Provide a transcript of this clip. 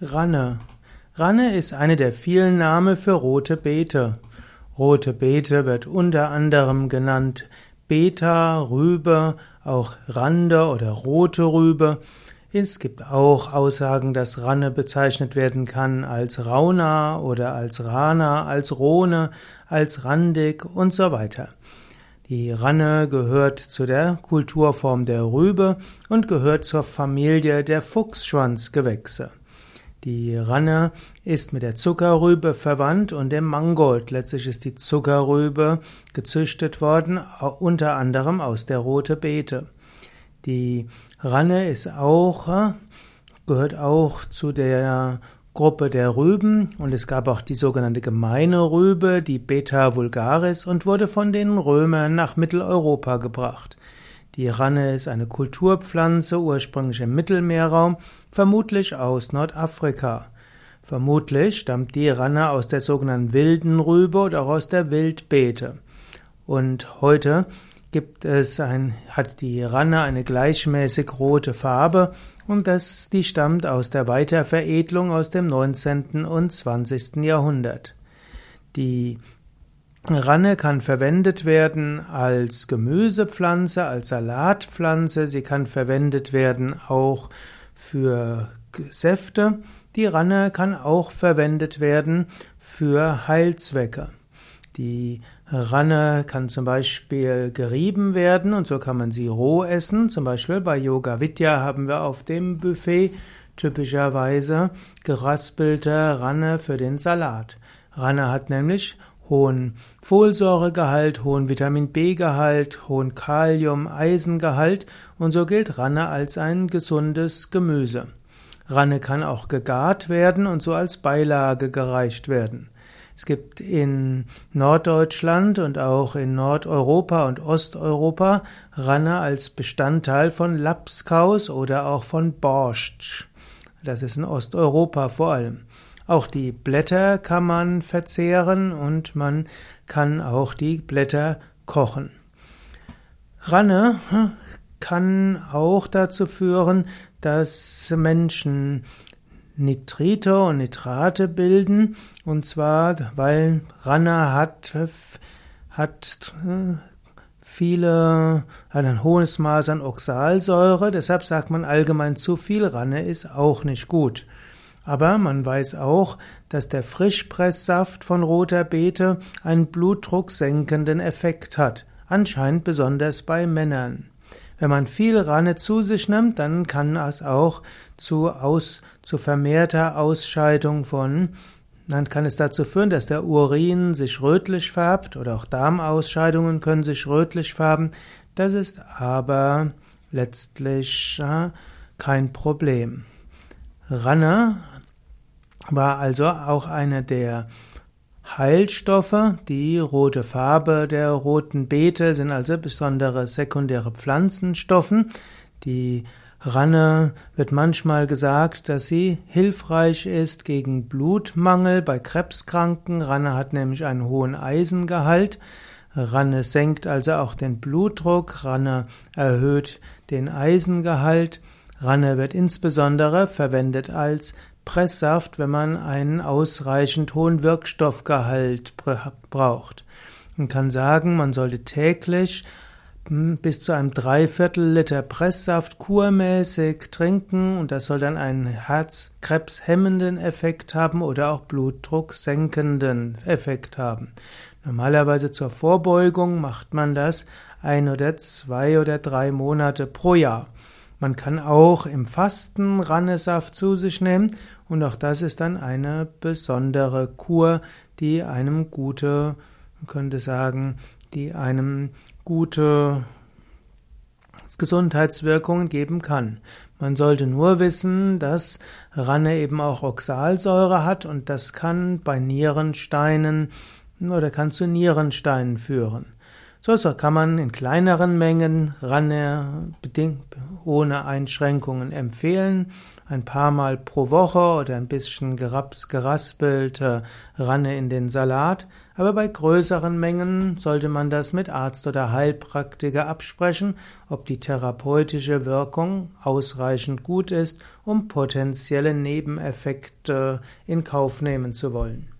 Ranne. Ranne ist eine der vielen Namen für rote Beete. Rote Beete wird unter anderem genannt Beta, Rübe, auch Rande oder rote Rübe. Es gibt auch Aussagen, dass Ranne bezeichnet werden kann als Rauna oder als Rana, als Rhone, als Randig und so weiter. Die Ranne gehört zu der Kulturform der Rübe und gehört zur Familie der Fuchsschwanzgewächse. Die Ranne ist mit der Zuckerrübe verwandt und dem Mangold. Letztlich ist die Zuckerrübe gezüchtet worden, unter anderem aus der rote Beete. Die Ranne ist auch, gehört auch zu der Gruppe der Rüben und es gab auch die sogenannte gemeine Rübe, die Beta vulgaris und wurde von den Römern nach Mitteleuropa gebracht. Die Ranne ist eine Kulturpflanze, ursprünglich im Mittelmeerraum, vermutlich aus Nordafrika. Vermutlich stammt die Ranne aus der sogenannten wilden Rübe oder auch aus der Wildbeete. Und heute gibt es ein, hat die Ranne eine gleichmäßig rote Farbe und das, die stammt aus der Weiterveredelung aus dem 19. und 20. Jahrhundert. Die Ranne kann verwendet werden als Gemüsepflanze, als Salatpflanze. Sie kann verwendet werden auch für Säfte. Die Ranne kann auch verwendet werden für Heilzwecke. Die Ranne kann zum Beispiel gerieben werden und so kann man sie roh essen. Zum Beispiel bei Yoga Vidya haben wir auf dem Buffet typischerweise geraspelte Ranne für den Salat. Ranne hat nämlich hohen Folsäuregehalt, hohen Vitamin B-Gehalt, hohen Kalium, Eisengehalt und so gilt Ranne als ein gesundes Gemüse. Ranne kann auch gegart werden und so als Beilage gereicht werden. Es gibt in Norddeutschland und auch in Nordeuropa und Osteuropa Ranne als Bestandteil von Lapskaus oder auch von Borscht. Das ist in Osteuropa vor allem. Auch die Blätter kann man verzehren und man kann auch die Blätter kochen. Ranne hm, kann auch dazu führen, dass Menschen Nitrite und Nitrate bilden, und zwar, weil Ranne hat, hat hm, viele, hat ein hohes Maß an Oxalsäure, deshalb sagt man allgemein zu viel Ranne ist auch nicht gut. Aber man weiß auch, dass der Frischpresssaft von roter Beete einen blutdrucksenkenden Effekt hat, anscheinend besonders bei Männern. Wenn man viel Ranne zu sich nimmt, dann kann es auch zu, aus, zu vermehrter Ausscheidung von, dann kann es dazu führen, dass der Urin sich rötlich färbt oder auch Darmausscheidungen können sich rötlich färben. Das ist aber letztlich kein Problem. Ranne war also auch einer der Heilstoffe. Die rote Farbe der roten Beete sind also besondere sekundäre Pflanzenstoffen. Die Ranne wird manchmal gesagt, dass sie hilfreich ist gegen Blutmangel bei Krebskranken. Ranne hat nämlich einen hohen Eisengehalt. Ranne senkt also auch den Blutdruck. Ranne erhöht den Eisengehalt. Ranne wird insbesondere verwendet als Presssaft, wenn man einen ausreichend hohen Wirkstoffgehalt braucht. Man kann sagen, man sollte täglich hm, bis zu einem Dreiviertel Liter Presssaft kurmäßig trinken und das soll dann einen herzkrebshemmenden Effekt haben oder auch blutdrucksenkenden Effekt haben. Normalerweise zur Vorbeugung macht man das ein oder zwei oder drei Monate pro Jahr. Man kann auch im Fasten Rannesaft zu sich nehmen und auch das ist dann eine besondere Kur, die einem gute, man könnte sagen, die einem gute Gesundheitswirkungen geben kann. Man sollte nur wissen, dass Ranne eben auch Oxalsäure hat und das kann bei Nierensteinen oder kann zu Nierensteinen führen. So kann man in kleineren Mengen Ranne ohne Einschränkungen empfehlen. Ein paar Mal pro Woche oder ein bisschen geraspelte Ranne in den Salat. Aber bei größeren Mengen sollte man das mit Arzt oder Heilpraktiker absprechen, ob die therapeutische Wirkung ausreichend gut ist, um potenzielle Nebeneffekte in Kauf nehmen zu wollen.